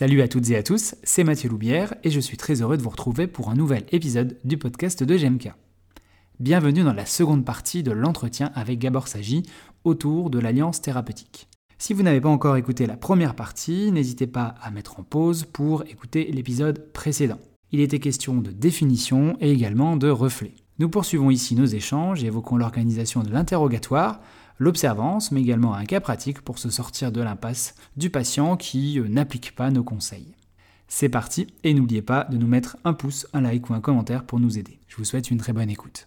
Salut à toutes et à tous, c'est Mathieu Loubière et je suis très heureux de vous retrouver pour un nouvel épisode du podcast de GMK. Bienvenue dans la seconde partie de l'entretien avec Gabor Sagi autour de l'alliance thérapeutique. Si vous n'avez pas encore écouté la première partie, n'hésitez pas à mettre en pause pour écouter l'épisode précédent. Il était question de définition et également de reflet. Nous poursuivons ici nos échanges et évoquons l'organisation de l'interrogatoire, l'observance, mais également un cas pratique pour se sortir de l'impasse du patient qui euh, n'applique pas nos conseils. C'est parti, et n'oubliez pas de nous mettre un pouce, un like ou un commentaire pour nous aider. Je vous souhaite une très bonne écoute.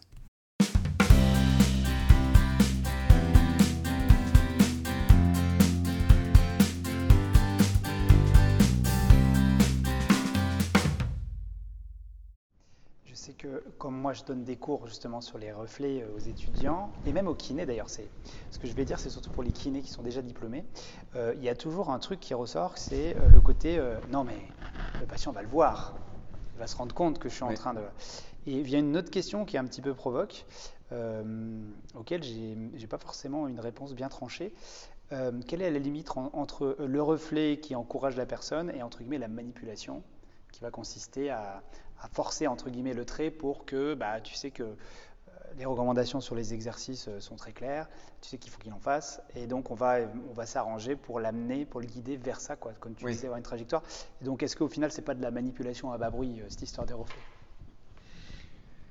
Comme moi je donne des cours justement sur les reflets euh, aux étudiants, et même aux kinés d'ailleurs, c'est ce que je vais dire, c'est surtout pour les kinés qui sont déjà diplômés, euh, il y a toujours un truc qui ressort, c'est euh, le côté non mais le patient va le voir, il va se rendre compte que je suis en train de. Et il vient une autre question qui est un petit peu provoque, auquel j'ai pas forcément une réponse bien tranchée. quelle est la limite entre le reflet qui encourage la personne et entre guillemets la manipulation qui va consister à, à forcer entre guillemets le trait pour que bah, tu sais que euh, les recommandations sur les exercices euh, sont très claires, tu sais qu'il faut qu'il en fasse, et donc on va, on va s'arranger pour l'amener, pour le guider vers ça, quoi, comme tu disais, avoir une trajectoire. Et donc est-ce qu'au final, c'est pas de la manipulation à bas bruit, euh, cette histoire des reflets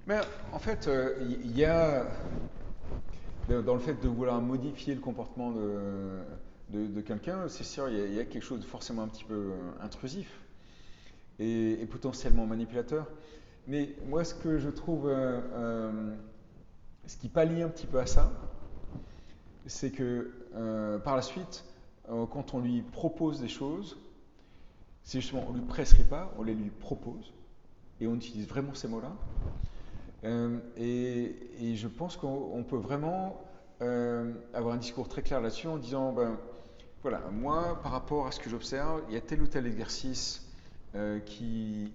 Mais en fait, il y a, dans le fait de vouloir modifier le comportement de, de, quelqu'un, c'est sûr, il y, a, quelque chose de forcément un petit peu intrusif et, potentiellement manipulateur. Mais moi, ce que je trouve, euh, euh, ce qui pallie un petit peu à ça, c'est que euh, par la suite, quand on lui propose des choses, c'est justement, on ne lui prescrit pas, on les lui propose, et on utilise vraiment ces mots-là. Et, et, je pense qu'on peut vraiment avoir un discours très clair là-dessus en disant, ben, voilà, moi, par rapport à ce que j'observe, il y a tel ou tel exercice euh, qui,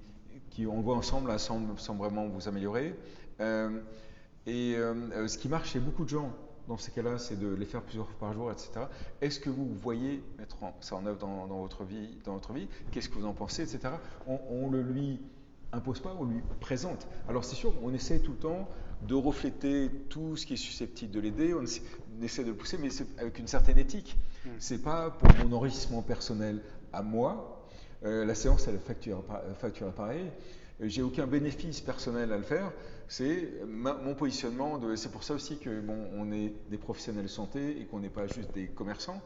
qui, on voit ensemble, là, semble, vraiment vous améliorer. Euh, et euh, ce qui marche chez beaucoup de gens, dans ces cas-là, c'est de les faire plusieurs fois par jour, etc. Est-ce que vous voyez mettre ça en œuvre dans, votre vie, dans votre vie? Qu'est-ce que vous en pensez, etc. On, ne le lui impose pas, on lui présente. Alors c'est sûr, on essaie tout le temps de refléter tout ce qui est susceptible de l'aider, on essaie, de le pousser, mais c'est avec une certaine éthique. Mmh. C'est pas pour mon enrichissement personnel à moi, euh, la séance, elle facture, facture pareil. Euh, j'ai aucun bénéfice personnel à le faire. C'est mon positionnement. c'est pour ça aussi que on est des professionnels de santé et qu'on n'est pas juste des commerçants.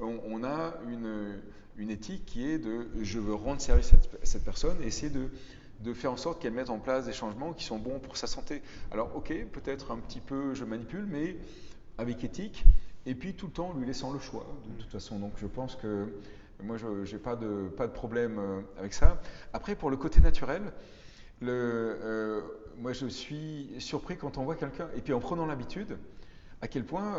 On, a une, une, éthique qui est de je veux rendre service à cette, personne et essayer de, de faire en sorte qu'elle mette en place des changements qui sont bons pour sa santé. Alors, ok, peut-être un petit peu je manipule, mais avec éthique. Et puis tout le temps lui laissant le choix, de toute façon. Donc je pense que moi, je n'ai pas de, pas de problème euh, avec ça. Après, pour le côté naturel, le, euh, moi, je suis surpris quand on voit quelqu'un, et puis en prenant l'habitude, à quel point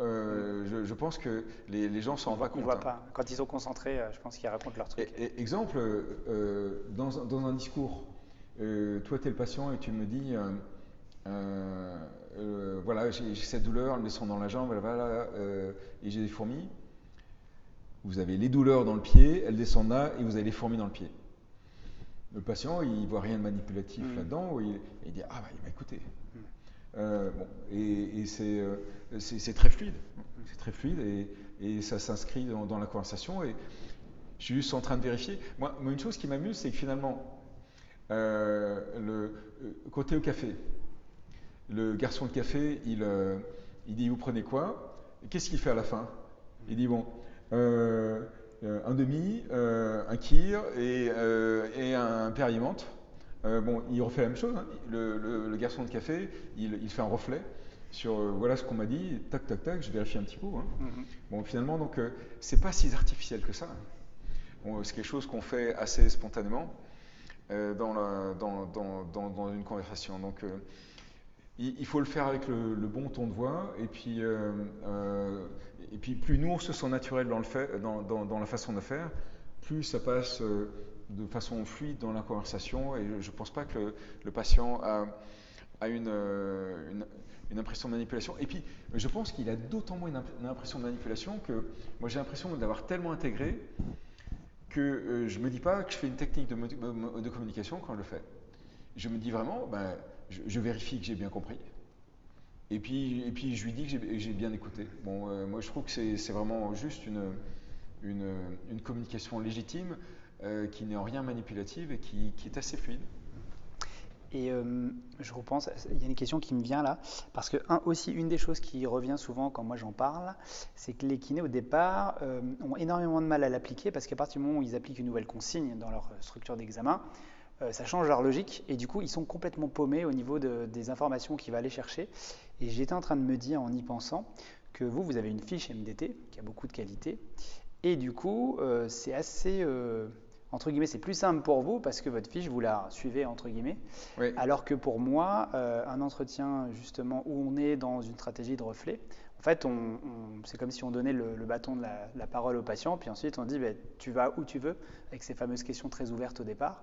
euh, je, pense que les, gens s'en compte. Voient pas. Quand ils sont concentrés, je pense qu'ils racontent leur truc. exemple, dans, dans, un discours, toi, tu es le patient et tu me dis voilà, j'ai cette douleur, elles me sont dans la jambe, voilà, et j'ai des fourmis vous avez les douleurs dans le pied, elles descendent là et vous avez les fourmis dans le pied. Le patient, il voit rien de manipulatif mm. là-dedans, il, il, dit Ah, bah, il m'a écouté. Mm. Euh, bon, et, euh, c'est très fluide. C'est très fluide et, et ça s'inscrit dans, la conversation. Et je suis juste en train de vérifier. Moi, une chose qui m'amuse, c'est que finalement, euh, le côté au café, le garçon de café, il, il dit Vous prenez quoi? Qu'est-ce qu'il fait à la fin? Il dit Bon, euh, un demi, euh, un kir et, euh, et un périmente. bon, il refait la même chose. Hein. Le, garçon de café, il, fait un reflet sur voilà ce qu'on m'a dit, tac, tac, tac, je vérifie un petit peu. Hein. Mm-hmm. Bon, finalement, donc, c'est pas si artificiel que ça. c'est quelque chose qu'on fait assez spontanément dans, la, dans, dans, dans, une conversation. Donc, il, faut le faire avec le, bon ton de voix, et puis, euh, euh, et puis plus nous on se sent naturel dans, la façon de faire, plus ça passe euh, de façon fluide dans la conversation, et je ne pense pas que le, patient a, a une, une, impression de manipulation. Et puis, je pense qu'il a d'autant moins une, impression de manipulation que moi j'ai l'impression d'avoir tellement intégré que je ne me dis pas que je fais une technique de, de, communication quand je le fais. Je me dis vraiment, ben, je, vérifie que j'ai bien compris. Et puis, et puis je lui dis que j'ai bien écouté. Bon, euh, moi je trouve que c'est vraiment juste une, une, communication légitime euh, qui n'est en rien manipulative et qui, qui est assez fluide. Et euh, je repense, il y a une question qui me vient là, parce que aussi une des choses qui revient souvent quand moi j'en parle, c'est que les kinés au départ ont énormément de mal à l'appliquer, parce qu'à partir du moment où ils appliquent une nouvelle consigne dans leur structure d'examen, ça change leur logique, et du coup ils sont complètement paumés au niveau de, des informations qu'ils vont aller chercher. Et j'étais en train de me dire en y pensant que vous, vous avez une fiche MDT qui a beaucoup de qualité, et du coup c'est assez entre guillemets, c'est plus simple pour vous parce que votre fiche, vous la suivez, entre guillemets. Alors que pour moi, euh, un entretien, justement, où on est dans une stratégie de reflet, en fait, on, c'est comme si on donnait le, bâton de la, parole au patient, puis ensuite on dit, ben, tu vas où tu veux, avec ces fameuses questions très ouvertes au départ.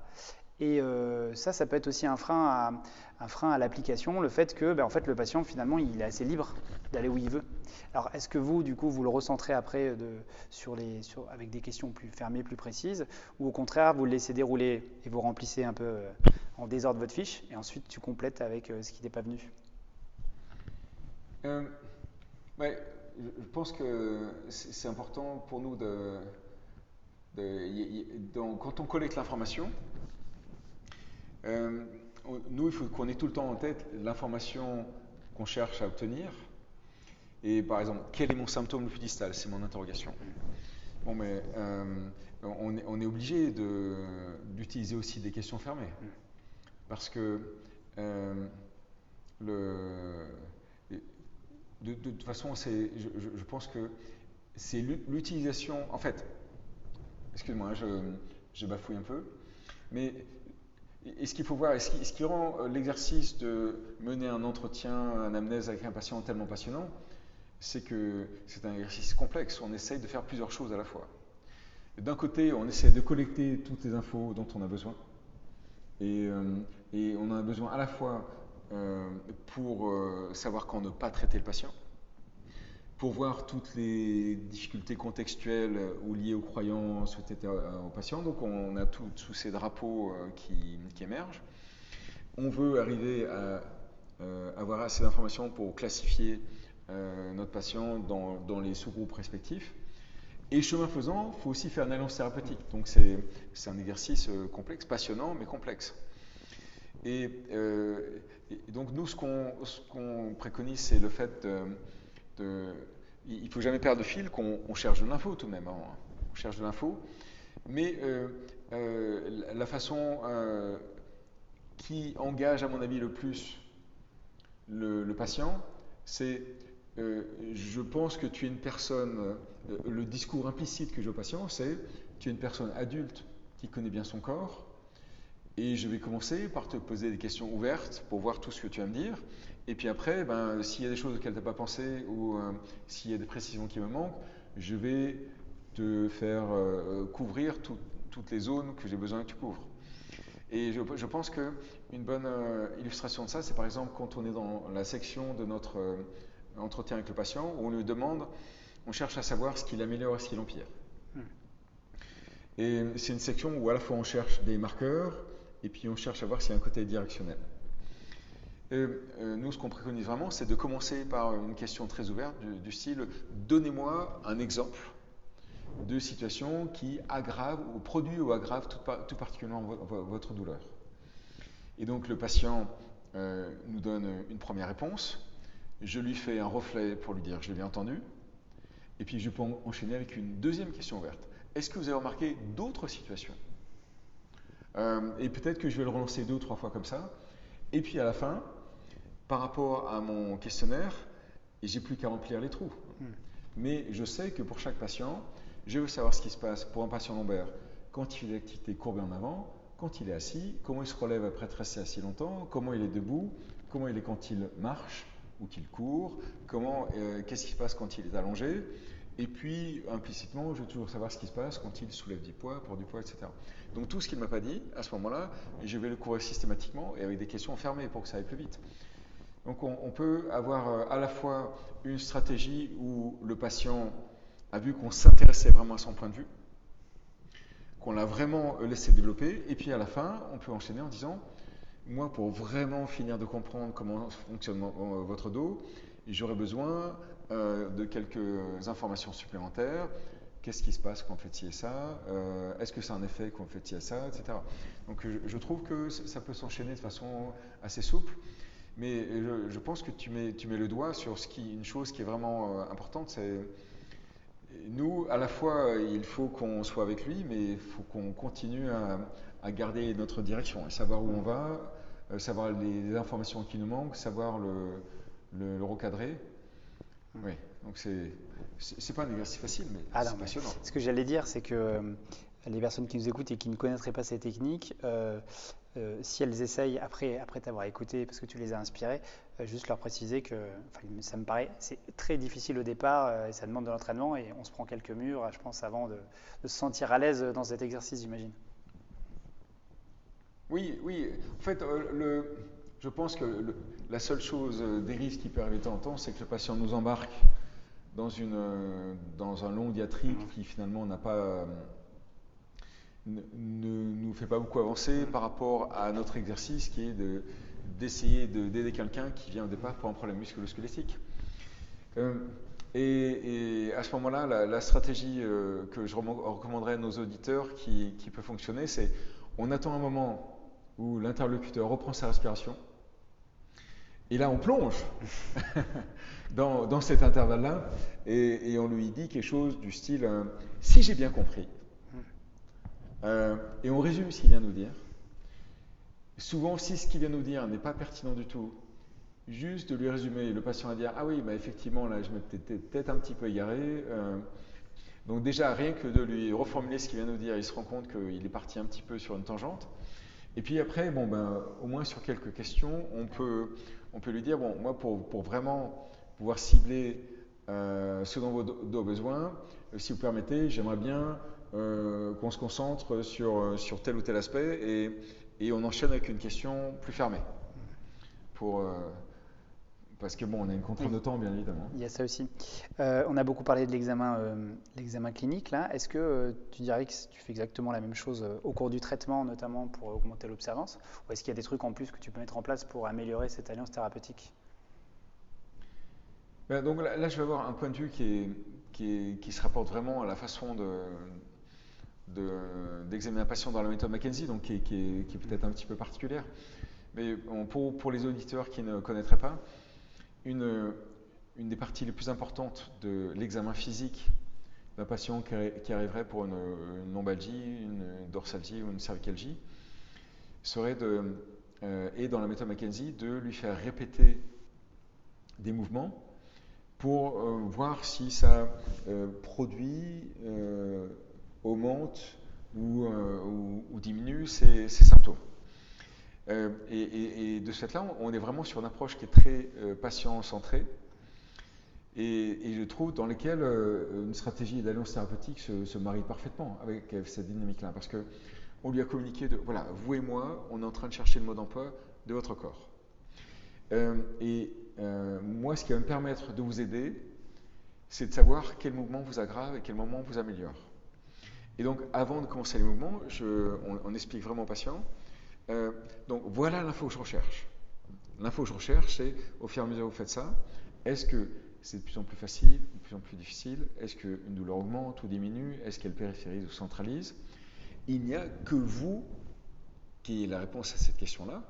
Et euh, ça, ça peut être aussi un frein à, l'application, le fait que ben, en fait, le patient, finalement, il est assez libre d'aller où il veut. Alors, est-ce que vous, du coup, vous le recentrez après de, sur les, avec des questions plus fermées, plus précises, ou au contraire, vous le laissez dérouler et vous remplissez un peu euh, en désordre votre fiche, et ensuite tu complètes avec euh, ce qui n'est pas venu? Ouais, Je pense que c'est important pour nous de, de quand on collecte l'information, euh, nous, il faut qu'on ait tout le temps en tête l'information qu'on cherche à obtenir. Et par exemple, quel est mon symptôme le plus distal? C'est mon interrogation. Bon, mais euh, on, est, obligé d'utiliser aussi des questions fermées. Parce que euh, de, toute façon, je, pense que c'est l'utilisation. En fait, excuse-moi, je, je bafouille un peu. Mais et ce qu'il faut voir, ce qui, rend euh, l'exercice de mener un entretien, un amnèse avec un patient tellement passionnant, c'est que c'est un exercice complexe. On essaye de faire plusieurs choses à la fois. D'un côté, on essaie de collecter toutes les infos dont on a besoin. Et, euh, on en a besoin à la fois euh, pour savoir quand ne pas traiter le patient, pour voir toutes les difficultés contextuelles ou liées aux croyances, etc., aux patients. Donc on a tous ces drapeaux euh, qui, émergent. On veut arriver à euh, avoir assez d'informations pour classifier euh, notre patient dans, les sous-groupes respectifs. Et chemin faisant, il faut aussi faire une alliance thérapeutique. Donc c'est un exercice complexe, passionnant, mais complexe. Et, donc nous, ce qu'on préconise, c'est le fait de il ne faut jamais perdre de fil qu'on cherche de l'info tout de même. Hein. On cherche de l'info. Mais euh, euh, la façon euh, qui engage, à mon avis, le plus le, patient, c'est je pense que tu es une personne, le discours implicite que j'ai au patient, c'est tu es une personne adulte qui connaît bien son corps, et je vais commencer par te poser des questions ouvertes pour voir tout ce que tu vas me dire. Et puis après, ben, s'il y a des choses auxquelles tu n'as pas pensé ou euh, s'il y a des précisions qui me manquent, je vais te faire euh, couvrir toutes les zones que j'ai besoin que tu couvres. Et je, pense qu'une bonne euh, illustration de ça, c'est par exemple quand on est dans la section de notre entretien avec le patient, où on lui demande, on cherche à savoir ce qu'il améliore et ce qu'il empire. Hmm. Et c'est une section où à la fois on cherche des marqueurs, et puis on cherche à voir s'il y a un côté directionnel. Euh, nous, ce qu'on préconise vraiment, c'est de commencer par une question très ouverte du, style donnez-moi un exemple de situation qui aggrave ou produit ou aggrave tout, particulièrement votre douleur. Et donc le patient euh, nous donne une première réponse, je lui fais un reflet pour lui dire je l'ai bien entendu, et puis je peux enchaîner avec une deuxième question ouverte. Est-ce que vous avez remarqué d'autres situations? Euh, Et peut-être que je vais le relancer deux ou trois fois comme ça, et puis à la fin, par rapport à mon questionnaire, et j'ai plus qu'à remplir les trous. Hmm. Mais je sais que pour chaque patient, je veux savoir ce qui se passe pour un patient lombaire quand il fait des activités courbées en avant, quand il est assis, comment il se relève après être resté assis longtemps, comment il est debout, comment il est quand il marche ou qu'il court, comment, euh, qu'est-ce qui se passe quand il est allongé, et puis implicitement, je veux toujours savoir ce qui se passe quand il soulève du poids, pour du poids, etc. Donc tout ce qu'il ne m'a pas dit, à ce moment-là, je vais le couvrir systématiquement et avec des questions fermées pour que ça aille plus vite. Donc on, peut avoir euh, à la fois une stratégie où le patient a vu qu'on s'intéressait vraiment à son point de vue, qu'on l'a vraiment laissé développer, et puis à la fin, on peut enchaîner en disant, moi, pour vraiment finir de comprendre comment fonctionne votre dos, j'aurais besoin euh, de quelques informations supplémentaires. Qu'est-ce qui se passe quand on fait ci ça? Euh, Est-ce que c'est un effet quand on fait ci ça Etc. Donc je, trouve que ça peut s'enchaîner de façon assez souple. Mais je, pense que tu mets, tu mets le doigt sur ce qui, une chose qui est vraiment euh, importante, c'est nous, à la fois, il faut qu'on soit avec lui, mais il faut qu'on continue à, à, garder notre direction et savoir où on va, euh, savoir les, informations qui nous manquent, savoir le, le, recadrer. Oui, donc c'est c'est pas un exercice facile, mais ah c'est passionnant. Ce que j'allais dire, c'est que euh, les personnes qui nous écoutent et qui ne connaîtraient pas ces techniques, euh, si elles essayent après, après t'avoir écouté, parce que tu les as inspirées, juste leur préciser que ça me paraît c'est très difficile au départ et ça demande de l'entraînement et on se prend quelques murs, je pense, avant de, de se sentir à l'aise dans cet exercice, j'imagine. Oui, oui. En fait, euh, le, je pense que la seule chose, euh, des risques qui peut arriver de temps en temps, c'est que le patient nous embarque dans, une, euh, dans un long diatribe qui finalement n'a pas, ne, nous fait pas beaucoup avancer par rapport à notre exercice qui est de, d'essayer d'aider quelqu'un qui vient au départ pour un problème musculo-squelettique. et, à ce moment-là, la, stratégie que je recommanderais à nos auditeurs qui, qui peut fonctionner, c'est on attend un moment où l'interlocuteur reprend sa respiration. Et là, on plonge dans, cet intervalle-là et, on lui dit quelque chose du style euh, Si j'ai bien compris, euh, et on résume ce qu'il vient nous dire. Souvent, si ce qu'il vient nous dire n'est pas pertinent du tout, juste de lui résumer, le patient va dire Ah oui, bah effectivement, là, je m'étais peut-être un petit peu égaré. Euh, donc, déjà, rien que de lui reformuler ce qu'il vient nous dire, il se rend compte qu'il est parti un petit peu sur une tangente. Et puis après, bon, ben, au moins sur quelques questions, on peut, on peut lui dire, bon, moi, pour, pour vraiment pouvoir cibler euh, ce dont vous avez besoin, euh, si vous permettez, j'aimerais bien euh, qu'on se concentre sur, sur tel ou tel aspect et, et on enchaîne avec une question plus fermée pour, parce que bon, on a une contrainte de temps, bien évidemment. Il y a ça aussi. Euh, on a beaucoup parlé de l'examen, euh, l'examen clinique là. Est-ce que euh, tu dirais que tu fais exactement la même chose au cours du traitement, notamment pour augmenter l'observance, ou est-ce qu'il y a des trucs en plus que tu peux mettre en place pour améliorer cette alliance thérapeutique? Ben, Donc là, je vais avoir un point de vue qui, est, qui, se rapporte vraiment à la façon de, d'examiner un patient dans la méthode McKenzie, donc qui, est, peut-être un petit peu particulière. Mais pour, les auditeurs qui ne connaîtraient pas, une, des parties les plus importantes de l'examen physique d'un patient qui, arriverait pour une, lombalgie, une dorsalgie ou une cervicalgie serait de, euh, et dans la méthode McKenzie, de lui faire répéter des mouvements pour euh, voir si ça euh, produit, augmente ou, ou, diminue ses symptômes. Euh, et, de ce fait-là, on est vraiment sur une approche qui est très euh, patient-centrée et, je trouve dans lesquelles euh, une stratégie d'alliance thérapeutique se, marie parfaitement avec, cette dynamique-là. Parce qu'on lui a communiqué de voilà, vous et moi, on est en train de chercher le mode d'emploi de votre corps. et moi, ce qui va me permettre de vous aider, c'est de savoir quel mouvement vous aggrave et quel moment vous améliore. Et donc, avant de commencer les mouvements, on, explique vraiment au patient euh, donc voilà l'info que je recherche. L'info que je recherche, c'est au fur et à mesure que vous faites ça, est-ce que c'est de plus en plus facile, de plus en plus difficile? Est-ce qu'une douleur augmente ou diminue? Est-ce qu'elle périphérise ou centralise? Il n'y a que vous qui ayez la réponse à cette question-là.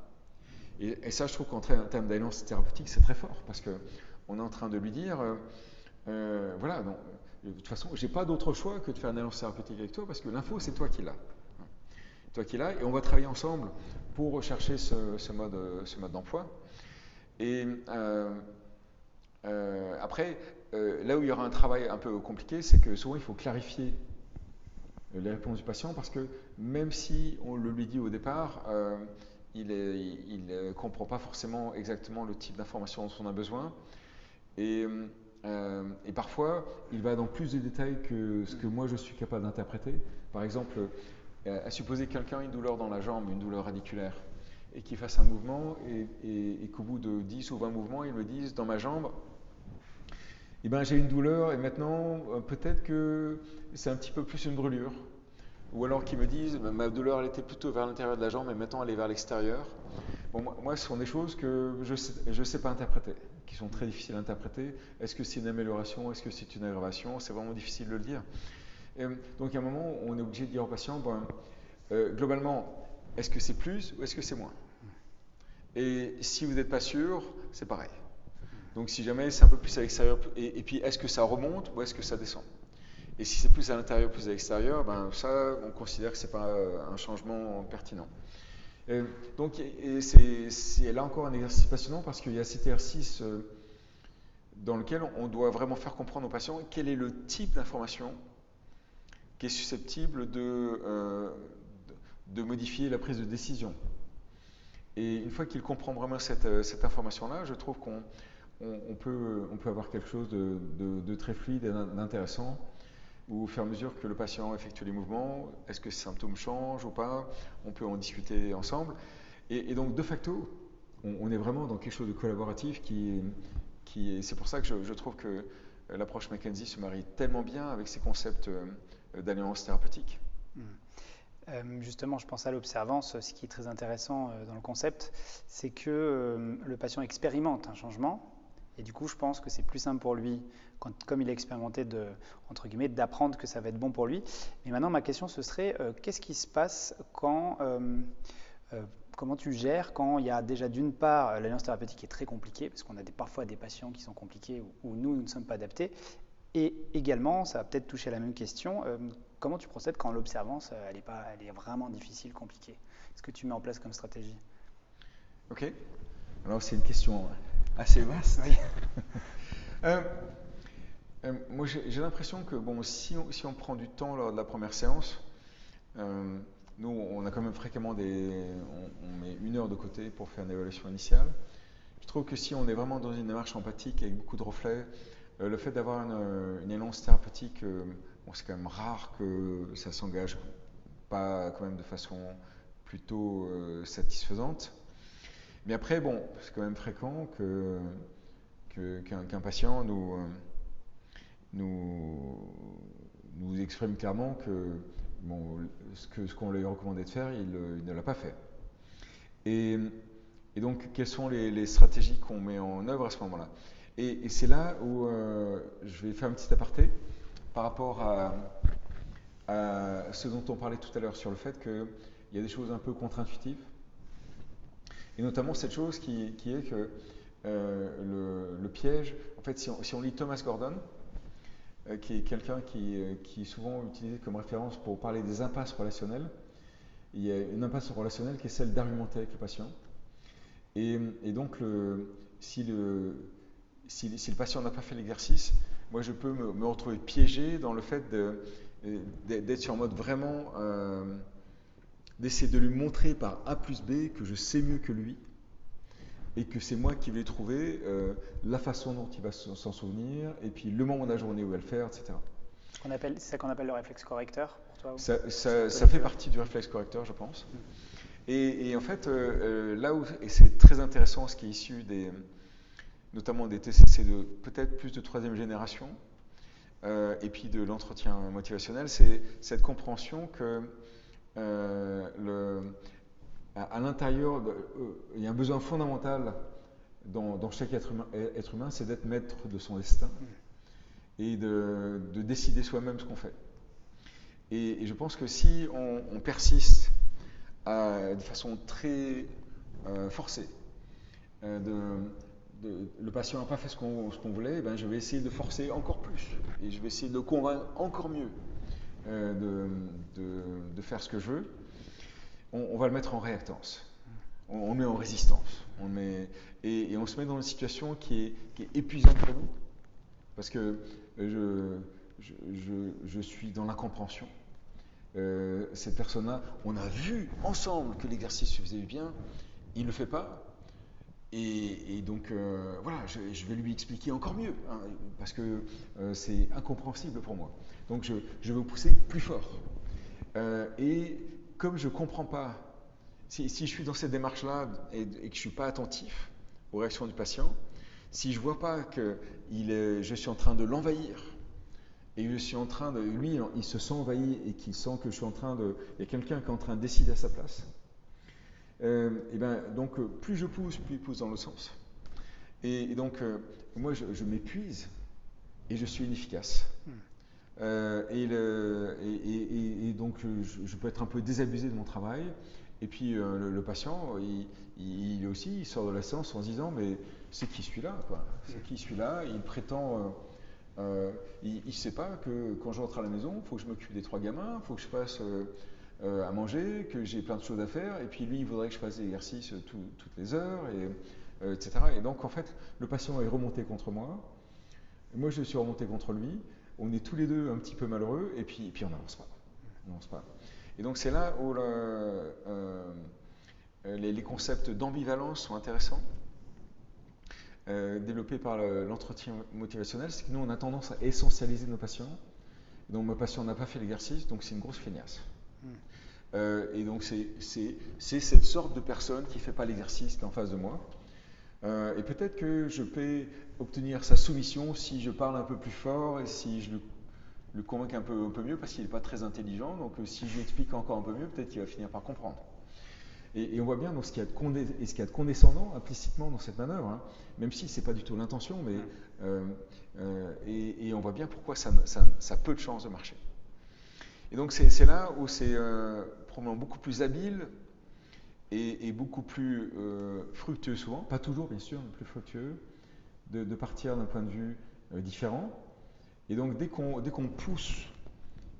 Et, ça, je trouve qu'en termes d'alliance thérapeutique, c'est très fort, parce qu'on est en train de lui dire, euh, euh, voilà, donc, de toute façon, j'ai pas d'autre choix que de faire une alliance thérapeutique avec toi, parce que l'info, c'est toi qui l'as toi qui là, et on va travailler ensemble pour rechercher ce, mode, ce mode d'emploi. Et euh, euh, après, euh, là où il y aura un travail un peu compliqué, c'est que souvent il faut clarifier les réponses du patient parce que même si on le lui dit au départ, il ne comprend pas forcément exactement le type d'information dont on a besoin. Et, et, parfois, il va dans plus de détails que ce que moi je suis capable d'interpréter. Par exemple, à supposer que quelqu'un ait une douleur dans la jambe, une douleur radiculaire, et qu'il fasse un mouvement, et, qu'au bout de 10 ou 20 mouvements, il me dise dans ma jambe, eh ben, j'ai une douleur, et maintenant, euh, peut-être que c'est un petit peu plus une brûlure. ou alors qui me disent ma douleur elle était plutôt vers l'intérieur de la jambe, mais maintenant elle est vers l'extérieur. Bon, moi, ce sont des choses que je ne sais pas interpréter, qui sont très difficiles à interpréter. Est-ce que c'est une amélioration? Est-ce que c'est une aggravation? C'est vraiment difficile de le dire. donc, à un moment, on est obligé de dire au patient bon, euh, globalement, est-ce que c'est plus ou est-ce que c'est moins? Et si vous n'êtes pas sûr, c'est pareil. Donc, si jamais c'est un peu plus à l'extérieur, et, et puis est-ce que ça remonte ou est-ce que ça descend? Et si c'est plus à l'intérieur, plus à l'extérieur, ben ça, on considère que ce n'est pas euh, un changement pertinent. Donc, c'est là encore un exercice passionnant parce qu'il y a cet exercice euh, dans lequel on doit vraiment faire comprendre aux patients quel est le type d'information qui est susceptible de, euh, de modifier la prise de décision. Et une fois qu'il comprend vraiment cette, cette information-là, je trouve qu'on on, peut, on peut avoir quelque chose de, de très fluide et d'intéressant ou au fur et à mesure que le patient effectue les mouvements, est-ce que ces symptômes changent ou pas? On peut en discuter ensemble. Et, donc, de facto, on, est vraiment dans quelque chose de collaboratif qui, c'est pour ça que je, trouve que l'approche McKenzie se marie tellement bien avec ces concepts euh, d'alliance thérapeutique. Hmm. Euh, justement, je pense à l'observance. Ce qui est très intéressant euh, dans le concept, c'est que le patient expérimente un changement, et du coup, je pense que c'est plus simple pour lui, comme il a expérimenté, entre guillemets, d'apprendre que ça va être bon pour lui. Mais maintenant, ma question, ce serait, euh, qu'est-ce qui se passe quand, euh, euh, comment tu gères quand il y a déjà d'une part, l'alliance thérapeutique est très compliquée, parce qu'on a parfois des patients qui sont compliqués où, nous, nous ne sommes pas adaptés. Et également, ça va peut-être toucher à la même question, comment tu procèdes quand l'observance, elle, elle est vraiment difficile, compliquée? Est-ce que tu mets en place comme stratégie? Ok. Alors, c'est une question assez vaste. Euh, euh, moi, j'ai l'impression que bon, si on, prend du temps lors de la première séance, euh, nous, on a quand même fréquemment des. On, met une heure de côté pour faire une évaluation initiale. Je trouve que si on est vraiment dans une démarche empathique avec beaucoup de reflets, le fait d'avoir une, une, élance thérapeutique, bon, c'est quand même rare que ça s'engage pas quand même de façon plutôt satisfaisante. Mais après, bon, c'est quand même fréquent que, qu'un, patient nous, euh, nous, nous exprime clairement que, bon, ce, que, ce qu'on lui a recommandé de faire, il, ne l'a pas fait. Et, et, donc, quelles sont les, stratégies qu'on met en œuvre à ce moment-là? Et, c'est là où euh, je vais faire un petit aparté par rapport à ce dont on parlait tout à l'heure sur le fait qu'il y a des choses un peu contre-intuitives et notamment cette chose qui, est que euh, le, piège, en fait, si on, lit Thomas Gordon, euh, qui est quelqu'un qui, euh, qui, est souvent utilisé comme référence pour parler des impasses relationnelles, il y a une impasse relationnelle qui est celle d'argumenter avec le patient. Et, donc, le, si, le, si, le patient n'a pas fait l'exercice, moi je peux me, retrouver piégé dans le fait d'être sur un mode vraiment d'essayer de lui montrer par A plus B que je sais mieux que lui et que c'est moi qui vais trouver euh, la façon dont il va s'en souvenir et puis le moment de la journée où il va le faire, etc. C'est ça qu'on appelle le réflexe correcteur pour toi Ça, ça, fait partie du réflexe correcteur, je pense. Mm. Et, en fait, euh, euh, là où c'est très intéressant, ce qui est issu des, notamment des TCC de peut-être plus de troisième génération, et puis de l'entretien motivationnel, c'est cette compréhension que le, à, l'intérieur, euh, il y a un besoin fondamental dans, chaque être humain, c'est d'être maître de son destin et de, décider soi-même ce qu'on fait. Et, je pense que si on, persiste de façon très euh, forcée, le patient n'a pas fait ce qu'on voulait, ben je vais essayer de forcer encore plus et je vais essayer de le convaincre encore mieux. Euh, de, faire ce que je veux, on, va le mettre en réactance. On, met en résistance. On et, on se met dans une situation qui est, épuisante pour nous. Parce que je, je, suis dans l'incompréhension. Euh, cette personne-là, on a vu ensemble que l'exercice se faisait bien, il ne le fait pas. Et, donc, euh, voilà, je, vais lui expliquer encore mieux, hein, parce que c'est incompréhensible pour moi. Donc je, vais vous pousser plus fort. Euh, et comme je ne comprends pas, si, je suis dans cette démarche-là et, que je ne suis pas attentif aux réactions du patient, si je ne vois pas que je suis en train de l'envahir et je suis en train de. Lui, il se sent envahi et qu'il sent que je suis en train de. Il y a quelqu'un qui est en train de décider à sa place. Euh, et ben, donc, euh, plus je pousse, plus il pousse dans le sens. Et, donc, euh, moi, je, m'épuise et je suis inefficace. Hmm. et, le, et, donc, je, peux être un peu désabusé de mon travail. Et puis, le, patient, il, il, aussi, il sort de la séance en se disant Mais c'est qui celui-là C'est qui celui-là? Il prétend euh, il ne sait pas que quand je rentre à la maison, il faut que je m'occupe des trois gamins, il faut que je fasse à manger, que j'ai plein de choses à faire, et puis lui, il voudrait que je fasse des exercices toutes les heures, et, etc. Et donc, en fait, le patient est remonté contre moi, moi, je suis remonté contre lui, on est tous les deux un petit peu malheureux, et puis, on n'avance pas. On pas. Et donc, c'est là où les, concepts d'ambivalence sont intéressants. Euh, développé par l'entretien motivationnel, c'est que nous, on a tendance à essentialiser nos patients. Donc, mon patient n'a pas fait l'exercice, donc c'est une grosse feignasse. Hmm. Euh, et donc, c'est cette sorte de personne qui ne fait pas l'exercice qui est en face de moi. Euh, et peut-être que je peux obtenir sa soumission si je parle un peu plus fort et si je le, le convainc un peu, un peu mieux, parce qu'il n'est pas très intelligent. Donc, si je lui explique encore un peu mieux, peut-être qu'il va finir par comprendre. Et, on voit bien donc, ce qu'il y, y, a de condescendant implicitement dans cette manœuvre, hein, même si ce n'est pas du tout l'intention, mais euh, euh, et, on voit bien pourquoi ça, a peu de chances de marcher. Et donc c'est là où c'est euh, probablement beaucoup plus habile et, beaucoup plus fructueux souvent, pas toujours bien sûr, mais plus fructueux, de, partir d'un point de vue différent. Et donc dès qu'on pousse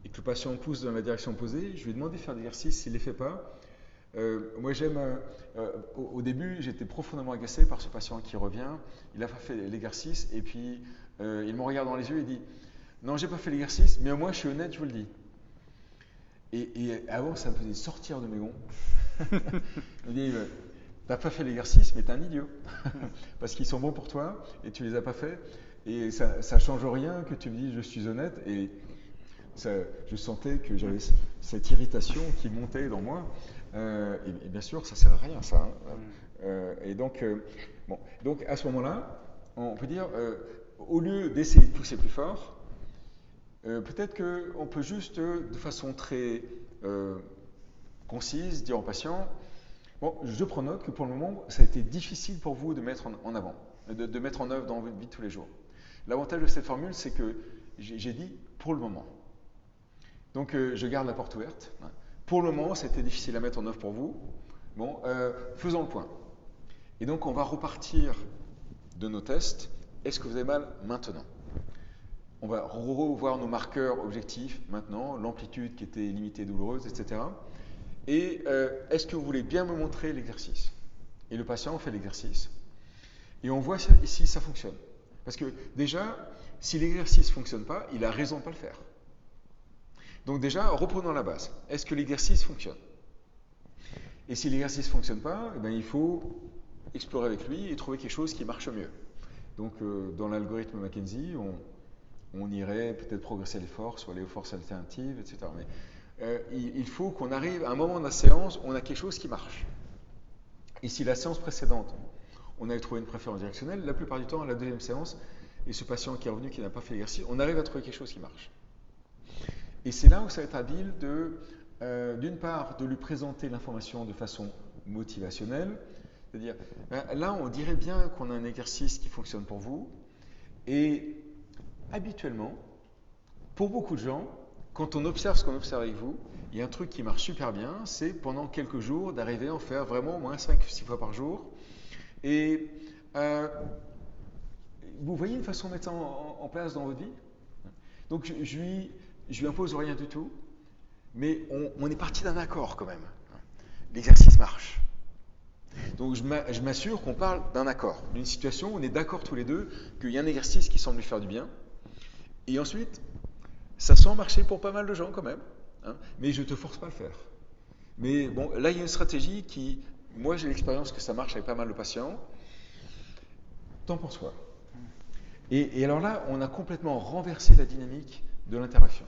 et que le patient pousse dans la direction opposée, je lui ai demandé de faire l'exercice, s'il ne les fait pas, euh, moi, j'aime. Euh, euh, au, début, j'étais profondément agacé par ce patient qui revient. Il a pas fait l'exercice et puis il me regarde dans les yeux et dit Non, j'ai pas fait l'exercice, mais moi, je suis honnête, je vous le dis. Et, avant, ça me faisait sortir de mes gonds. il me dit T'as pas fait l'exercice, mais t'es un idiot. Parce qu'ils sont bons pour toi et tu les as pas fait. Et ça, ça change rien que tu me dises je suis honnête. Et je sentais que j'avais cette irritation qui montait dans moi. Euh, et, bien sûr, ça ne sert à rien, ça. Hein. Mm. Euh, et donc, euh, bon, donc, à ce moment-là, on peut dire, au lieu d'essayer de pousser plus fort, peut-être qu'on peut juste, de façon très concise, dire au patient, bon, je prends note que pour le moment, ça a été difficile pour vous de mettre en, avant, de, mettre en œuvre dans votre vie de tous les jours. L'avantage de cette formule, c'est que j'ai dit pour le moment. Donc, je garde la porte ouverte. Pour le moment, c'était difficile à mettre en œuvre pour vous. Bon, euh, faisons le point. Et donc, on va repartir de nos tests. Est-ce que vous avez mal maintenant? On va revoir nos marqueurs objectifs maintenant, l'amplitude qui était limitée, douloureuse, etc. Et euh, est-ce que vous voulez bien me montrer l'exercice? Et le patient fait l'exercice. Et on voit si ça fonctionne. Parce que déjà, si l'exercice ne fonctionne pas, il a raison de ne pas le faire. Donc déjà, reprenons la base. Est-ce que l'exercice fonctionne? Et si l'exercice ne fonctionne pas, eh bien, il faut explorer avec lui et trouver quelque chose qui marche mieux. Donc euh, dans l'algorithme McKenzie, on, irait peut-être progresser les forces ou aller aux forces alternatives, etc. Mais euh, il, faut qu'on arrive à un moment de la séance on a quelque chose qui marche. Et si la séance précédente, on avait trouvé une préférence directionnelle, la plupart du temps, à la deuxième séance, et ce patient qui est revenu, qui n'a pas fait l'exercice, on arrive à trouver quelque chose qui marche. Et c'est là où ça va être habile de, euh, d'une part, de lui présenter l'information de façon motivationnelle, c'est-à-dire, ben, là, on dirait bien qu'on a un exercice qui fonctionne pour vous, et habituellement, pour beaucoup de gens, quand on observe ce qu'on observe avec vous, il y a un truc qui marche super bien, c'est pendant quelques jours d'arriver à en faire vraiment au moins 5-6 fois par jour. Et euh, vous voyez une façon de mettre ça en, place dans votre vie? Donc je, je lui je lui impose rien du tout, mais on, est parti d'un accord quand même. L'exercice marche. Donc je m'assure qu'on parle d'un accord, d'une situation où on est d'accord tous les deux qu'il y a un exercice qui semble lui faire du bien. Et ensuite, ça sent marcher pour pas mal de gens quand même, hein, mais je ne te force pas à le faire. Mais bon, là il y a une stratégie qui, moi j'ai l'expérience que ça marche avec pas mal de patients. Tant pour soi. Et, alors là, on a complètement renversé la dynamique de l'interaction.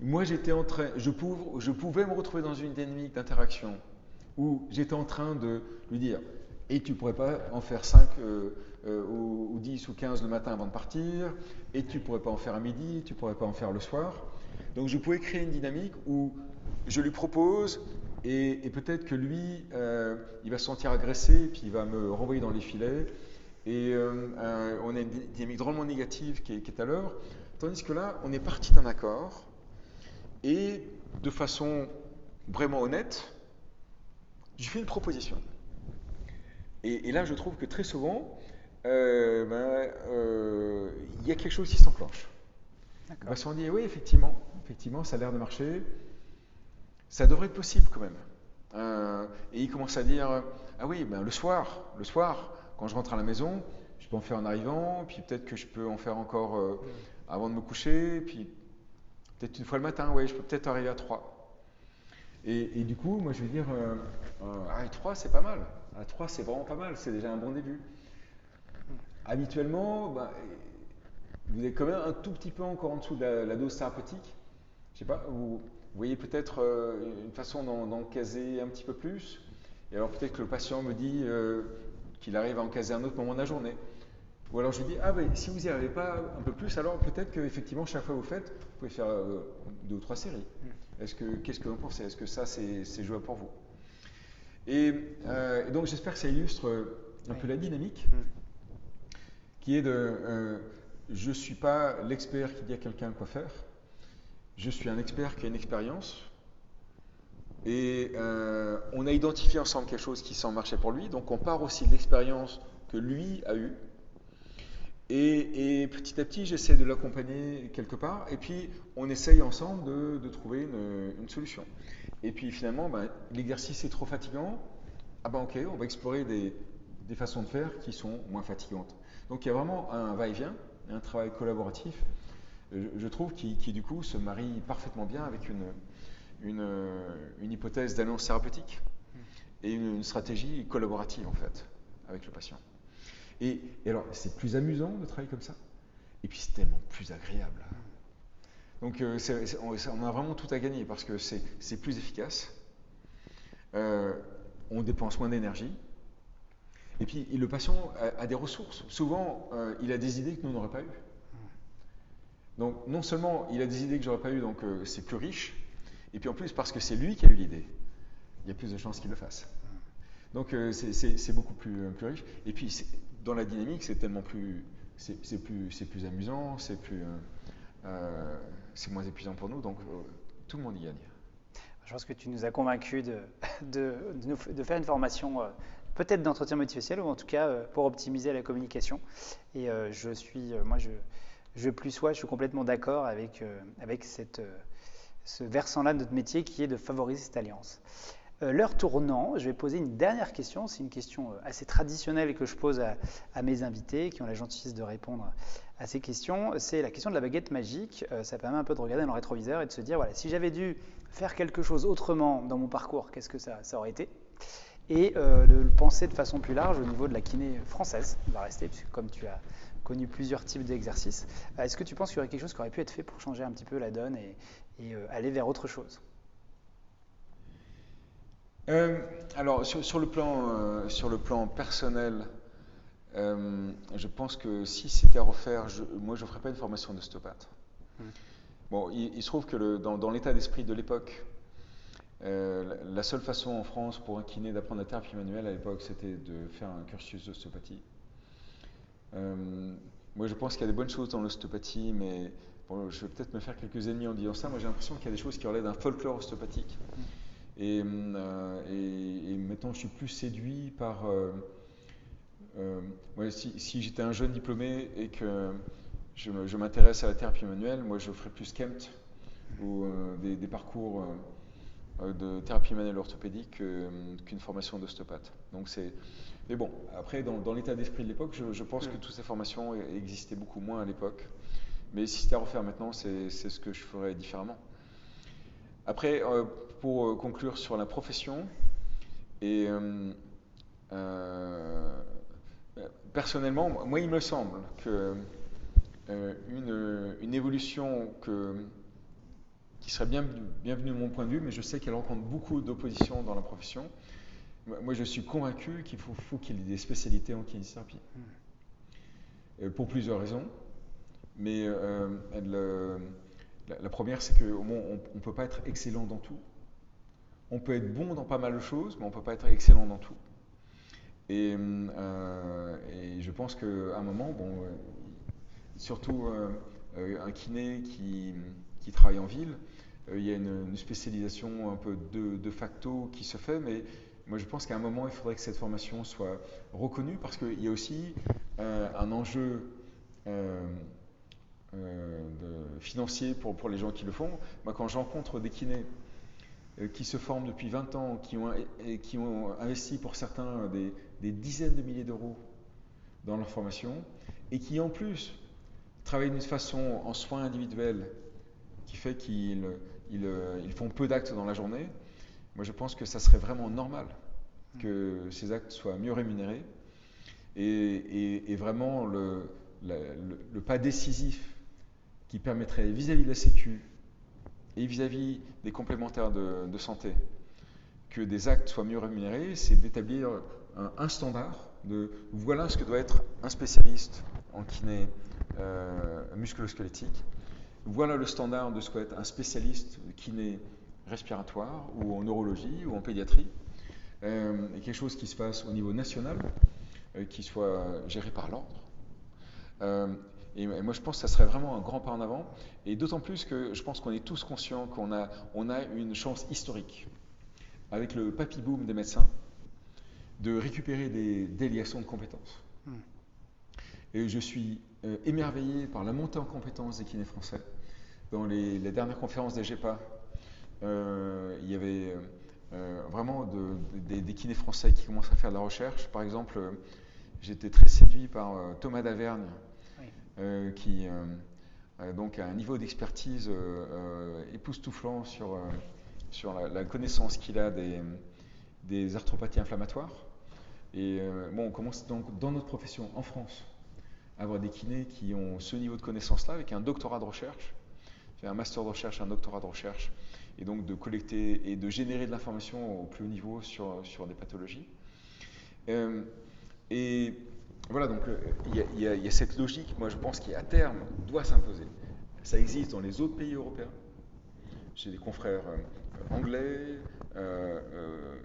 Moi, j'étais en train, je pouvais, me retrouver dans une dynamique d'interaction où j'étais en train de lui dire Et tu ne pourrais pas en faire 5 ou, ou 10 ou 15 le matin avant de partir, et tu ne pourrais pas en faire à midi, tu ne pourrais pas en faire le soir. Donc je pouvais créer une dynamique où je lui propose et, peut-être que lui, euh, il va se sentir agressé, puis il va me renvoyer dans les filets. Et euh, euh, on a une dynamique drôlement négative qui est, à l'heure. Tandis que là, on est parti d'un accord. Et de façon vraiment honnête, je fais une proposition. Et, là, je trouve que très souvent, ben, il y a quelque chose qui s'enclenche. On va se dire, oui, effectivement, effectivement, ça a l'air de marcher ça devrait être possible quand même. Euh, et il commence à dire, ah oui, ben le soir, le soir, quand je rentre à la maison, je peux en faire en arrivant, puis peut-être que je peux en faire encore euh, avant de me coucher, puis peut-être une fois le matin, oui, je peux peut-être arriver à 3. Et, du coup, moi je vais dire, euh, ah, 3 c'est pas mal. À 3 c'est vraiment pas mal, c'est déjà un bon début. Habituellement, ben, vous êtes quand même un tout petit peu encore en dessous de la, la dose thérapeutique. Je sais pas, vous, vous voyez peut-être euh, une façon d'en caser un petit peu plus. Et alors peut-être que le patient me dit euh, qu'il arrive à en caser un autre moment de la journée. Ou alors je lui dis, ah ben si vous n'y arrivez pas un peu plus, alors peut-être qu'effectivement chaque fois que vous faites, vous pouvez faire euh, deux ou trois séries. Mm. Est-ce que, qu'est-ce que vous pensez? Est-ce que ça c'est jouable pour vous? Et, donc j'espère que ça illustre un peu la dynamique, mm. Qui est de, je ne suis pas l'expert qui dit à quelqu'un quoi faire, je suis un expert qui a une expérience. Et euh, on a identifié ensemble quelque chose qui semble marcher pour lui. Donc on part aussi de l'expérience que lui a eue. Et, petit à petit, j'essaie de l'accompagner quelque part. Et puis on essaye ensemble de, trouver une, solution. Et puis finalement, ben, l'exercice est trop fatigant. Ah ben ok, on va explorer des, façons de faire qui sont moins fatigantes. Donc il y a vraiment un va-et-vient, un travail collaboratif je trouve, qui, du coup se marie parfaitement bien avec une, une, hypothèse d'annonce thérapeutique et une, stratégie collaborative en fait avec le patient. Et, alors, c'est plus amusant de travailler comme ça, et puis c'est tellement plus agréable. Donc, euh, on, a vraiment tout à gagner parce que c'est plus efficace, euh, on dépense moins d'énergie, et puis le patient a, des ressources. Souvent, euh, il a des idées que nous n'aurions pas eues. Donc non seulement il a des idées que j'aurais pas eues, donc euh, c'est plus riche, et puis en plus parce que c'est lui qui a eu l'idée, il y a plus de chances qu'il le fasse. Donc euh, c'est beaucoup plus, riche. Et puis dans la dynamique, c'est tellement plus, c'est plus, plus amusant, c'est plus, moins épuisant pour nous, donc tout le monde y gagne. Je pense que tu nous as convaincus de, de, de, faire une formation peut-être d'entretien motivationnel ou en tout cas pour optimiser la communication. Et je suis, moi je je plus sois, je suis complètement d'accord avec, euh, avec cette, euh, ce versant-là de notre métier qui est de favoriser cette alliance. Euh, l'heure tournant, je vais poser une dernière question. C'est une question assez traditionnelle que je pose à, mes invités qui ont la gentillesse de répondre à ces questions. C'est la question de la baguette magique. ça permet un peu de regarder dans le rétroviseur et de se dire voilà, si j'avais dû faire quelque chose autrement dans mon parcours, qu'est-ce que ça aurait été? Et de le penser de façon plus large au niveau de la kiné française. On va rester, puisque comme tu as connu plusieurs types d'exercices. Euh, est-ce que tu penses qu'il y aurait quelque chose qui aurait pu être fait pour changer un petit peu la donne et, euh, aller vers autre chose? Euh, Alors, sur, le plan, sur le plan personnel, je pense que si c'était à refaire, je, moi, je ne ferais pas une formation d'ostéopathe. Mmh. Bon, il, se trouve que dans, l'état d'esprit de l'époque, la seule façon en France pour un kiné d'apprendre la thérapie manuelle à l'époque, c'était de faire un cursus d'ostéopathie. Euh, moi, je pense qu'il y a des bonnes choses dans l'ostéopathie, mais je vais peut-être me faire quelques ennemis en disant ça. Moi, j'ai l'impression qu'il y a des choses qui relèvent d'un folklore ostéopathique. Et, euh, et, maintenant, je suis plus séduit par. Euh, si, j'étais un jeune diplômé et que je, m'intéresse à la thérapie manuelle, moi, je ferais plus KEMT ou des, parcours de thérapie manuelle orthopédique qu'une formation d'ostéopathe. Donc, c'est mais bon, après, dans, l'état d'esprit de l'époque, je, pense que toutes ces formations existaient beaucoup moins à l'époque. Mais si c'était à refaire maintenant, c'est ce que je ferais différemment. Après, euh, pour euh, conclure sur la profession, et euh, personnellement, moi, il me semble que une, évolution que, qui serait bien, bienvenue de mon point de vue, mais je sais qu'elle rencontre beaucoup d'opposition dans la profession, Moi, je suis convaincu qu'il faut, qu'il y ait des spécialités en kinésithérapie. Hmm. pour plusieurs raisons. Mais la, première, c'est qu'on ne peut pas être excellent dans tout. On peut être bon dans pas mal de choses, mais on ne peut pas être excellent dans tout. Et, je pense qu'à un moment, bon, surtout un kiné qui, qui, travaille en ville, il y a une, spécialisation un peu de, facto qui se fait, mais moi je pense qu'à un moment, il faudrait que cette formation soit reconnue parce qu'il y a aussi un enjeu euh, financier pour, pour, les gens qui le font. Moi, quand je rencontre des kinés euh, qui se forment depuis 20 ans, qui ont, qui ont investi pour certains des, des dizaines de milliers d'euros dans leur formation, et qui en plus travaillent d'une façon en soins individuels qui fait qu'ils ils, ils font peu d'actes dans la journée, moi je pense que ça serait vraiment normal que ces actes soient mieux rémunérés. Et, vraiment le, le, pas décisif qui permettrait vis-à-vis de la Sécu et vis-à-vis des complémentaires de, santé que des actes soient mieux rémunérés, c'est d'établir un, standard de voilà ce que doit être un spécialiste en kiné euh, musculo-squelettique, voilà le standard de ce que doit être un spécialiste kiné respiratoire ou en neurologie ou en pédiatrie, euh, quelque chose qui se passe au niveau national, euh, qui soit géré par l'ordre. Euh, et, moi, je pense que ça serait vraiment un grand pas en avant. Et d'autant plus que je pense qu'on est tous conscients qu'on a, on a une chance historique, avec le papy boom des médecins, de récupérer des délégations de compétences. Hmm. Et je suis euh, émerveillé par la montée en compétences des kinés français. Dans les, dernières conférences des GEPA, euh, il y avait vraiment de, des, kinés français qui commencent à faire de la recherche. Par exemple, j'étais très séduit par Thomas Davergne, euh, qui euh, donc a un niveau d'expertise euh, époustouflant sur, sur la, connaissance qu'il a des, des, arthropathies inflammatoires. Et bon, on commence donc dans notre profession en France avoir des kinés qui ont ce niveau de connaissance-là avec un doctorat de recherche, un master de recherche, un doctorat de recherche, et donc de collecter et de générer de l'information au plus haut niveau sur, sur des pathologies. et voilà, donc euh, il y, a cette logique, moi je pense, qui à terme doit s'imposer. Ça existe dans les autres pays européens. J'ai des confrères euh, anglais, euh,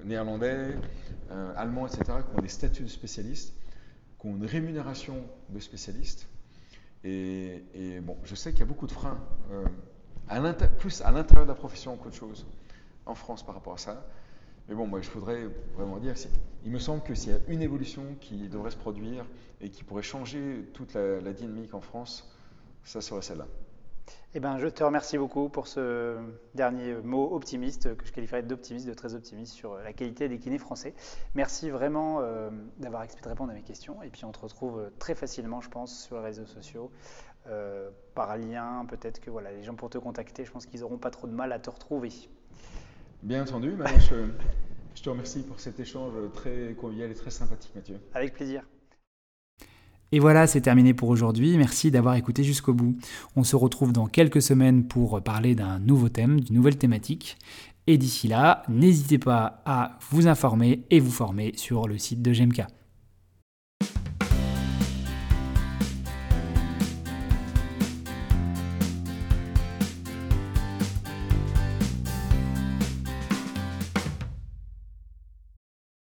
néerlandais, allemands, etc., qui ont des statuts de spécialistes, qui une rémunération de spécialistes. Et, bon, je sais qu'il y a beaucoup de freins, plus à l'intérieur de la profession qu'autre chose, en France par rapport à ça. Mais bon, moi, je voudrais vraiment dire, il me semble que s'il y a une évolution qui devrait se produire et qui pourrait changer toute la, dynamique en France, ça serait celle-là. Eh ben, je te remercie beaucoup pour ce dernier mot optimiste, que je qualifierais d'optimiste, de très optimiste sur la qualité des kinés français. Merci vraiment euh, d'avoir accepté de répondre à mes questions. Et puis on te retrouve très facilement, je pense, sur les réseaux sociaux, euh, par lien. Peut-être que voilà, les gens pour te contacter, je pense qu'ils n'auront pas trop de mal à te retrouver. Bien entendu, maintenant je, je te remercie pour cet échange très convivial et très sympathique, Mathieu. Avec plaisir. Et voilà, c'est terminé pour aujourd'hui. Merci d'avoir écouté jusqu'au bout. On se retrouve dans quelques semaines pour parler d'un nouveau thème, d'une nouvelle thématique. Et d'ici là, n'hésitez pas à vous informer et vous former sur le site de GMK.